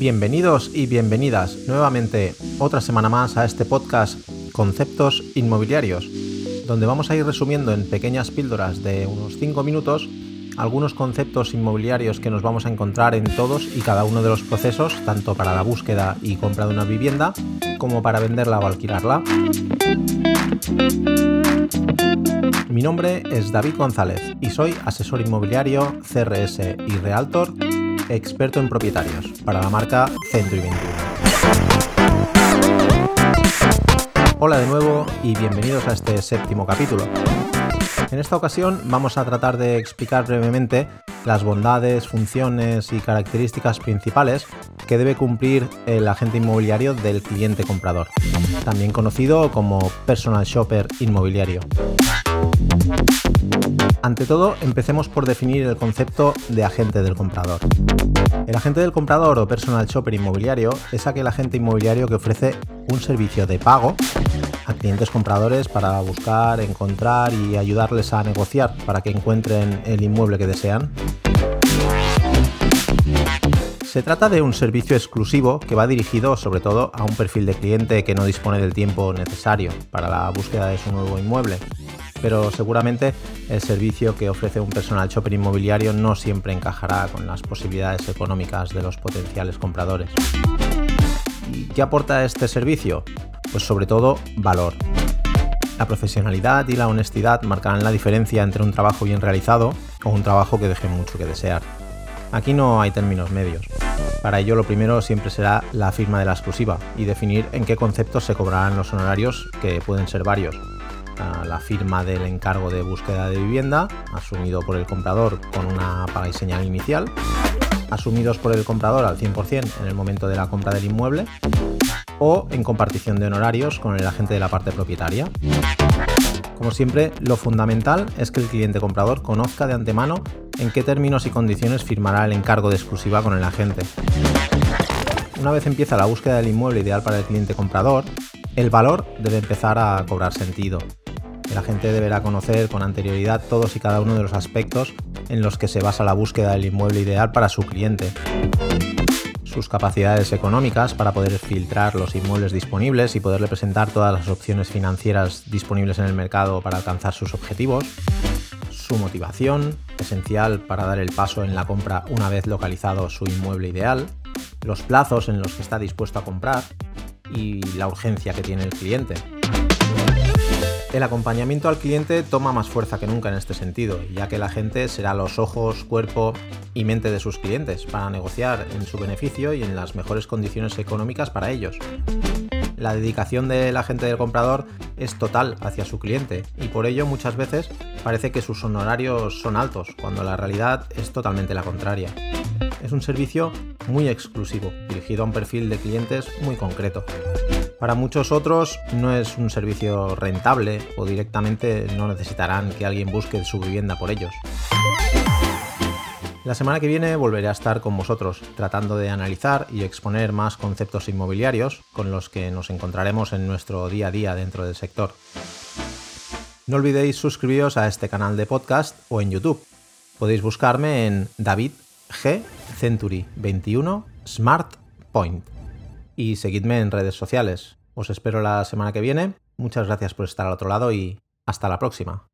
Bienvenidos y bienvenidas nuevamente otra semana más a este podcast Conceptos Inmobiliarios, donde vamos a ir resumiendo en pequeñas píldoras de unos 5 minutos algunos conceptos inmobiliarios que nos vamos a encontrar en todos y cada uno de los procesos, tanto para la búsqueda y compra de una vivienda como para venderla o alquilarla. Mi nombre es David González y soy asesor inmobiliario, CRS y Realtor, experto en propietarios para la marca Century 21. Hola de nuevo y bienvenidos a este séptimo capítulo. En esta ocasión vamos a tratar de explicar brevemente las bondades, funciones y características principales que debe cumplir el agente inmobiliario del cliente comprador, también conocido como personal shopper inmobiliario. Ante todo, empecemos por definir el concepto de agente del comprador. El agente del comprador o personal shopper inmobiliario es aquel agente inmobiliario que ofrece un servicio de pago a clientes compradores para buscar, encontrar y ayudarles a negociar para que encuentren el inmueble que desean. Se trata de un servicio exclusivo que va dirigido sobre todo a un perfil de cliente que no dispone del tiempo necesario para la búsqueda de su nuevo inmueble. Pero seguramente el servicio que ofrece un personal shopper inmobiliario no siempre encajará con las posibilidades económicas de los potenciales compradores. ¿Y qué aporta este servicio? Pues sobre todo valor. La profesionalidad y la honestidad marcarán la diferencia entre un trabajo bien realizado o un trabajo que deje mucho que desear. Aquí no hay términos medios. Para ello lo primero siempre será la firma de la exclusiva y definir en qué conceptos se cobrarán los honorarios, que pueden ser varios. La firma del encargo de búsqueda de vivienda, asumido por el comprador con una paga y señal inicial, asumidos por el comprador al 100% en el momento de la compra del inmueble, o en compartición de honorarios con el agente de la parte propietaria. Como siempre, lo fundamental es que el cliente comprador conozca de antemano en qué términos y condiciones firmará el encargo de exclusiva con el agente. Una vez empieza la búsqueda del inmueble ideal para el cliente comprador, el valor debe empezar a cobrar sentido. El agente deberá conocer con anterioridad todos y cada uno de los aspectos en los que se basa la búsqueda del inmueble ideal para su cliente sus capacidades económicas para poder filtrar los inmuebles disponibles y poderle presentar todas las opciones financieras disponibles en el mercado para alcanzar sus objetivos, su motivación, esencial para dar el paso en la compra una vez localizado su inmueble ideal, los plazos en los que está dispuesto a comprar y la urgencia que tiene el cliente. El acompañamiento al cliente toma más fuerza que nunca en este sentido, ya que la gente será los ojos, cuerpo y mente de sus clientes para negociar en su beneficio y en las mejores condiciones económicas para ellos. La dedicación del agente del comprador es total hacia su cliente y por ello muchas veces parece que sus honorarios son altos, cuando la realidad es totalmente la contraria. Es un servicio muy exclusivo, dirigido a un perfil de clientes muy concreto. Para muchos otros no es un servicio rentable o directamente no necesitarán que alguien busque su vivienda por ellos. La semana que viene volveré a estar con vosotros tratando de analizar y exponer más conceptos inmobiliarios con los que nos encontraremos en nuestro día a día dentro del sector. No olvidéis suscribiros a este canal de podcast o en YouTube. Podéis buscarme en David G Century 21 Smart Point y seguidme en redes sociales. Os espero la semana que viene. Muchas gracias por estar al otro lado y hasta la próxima.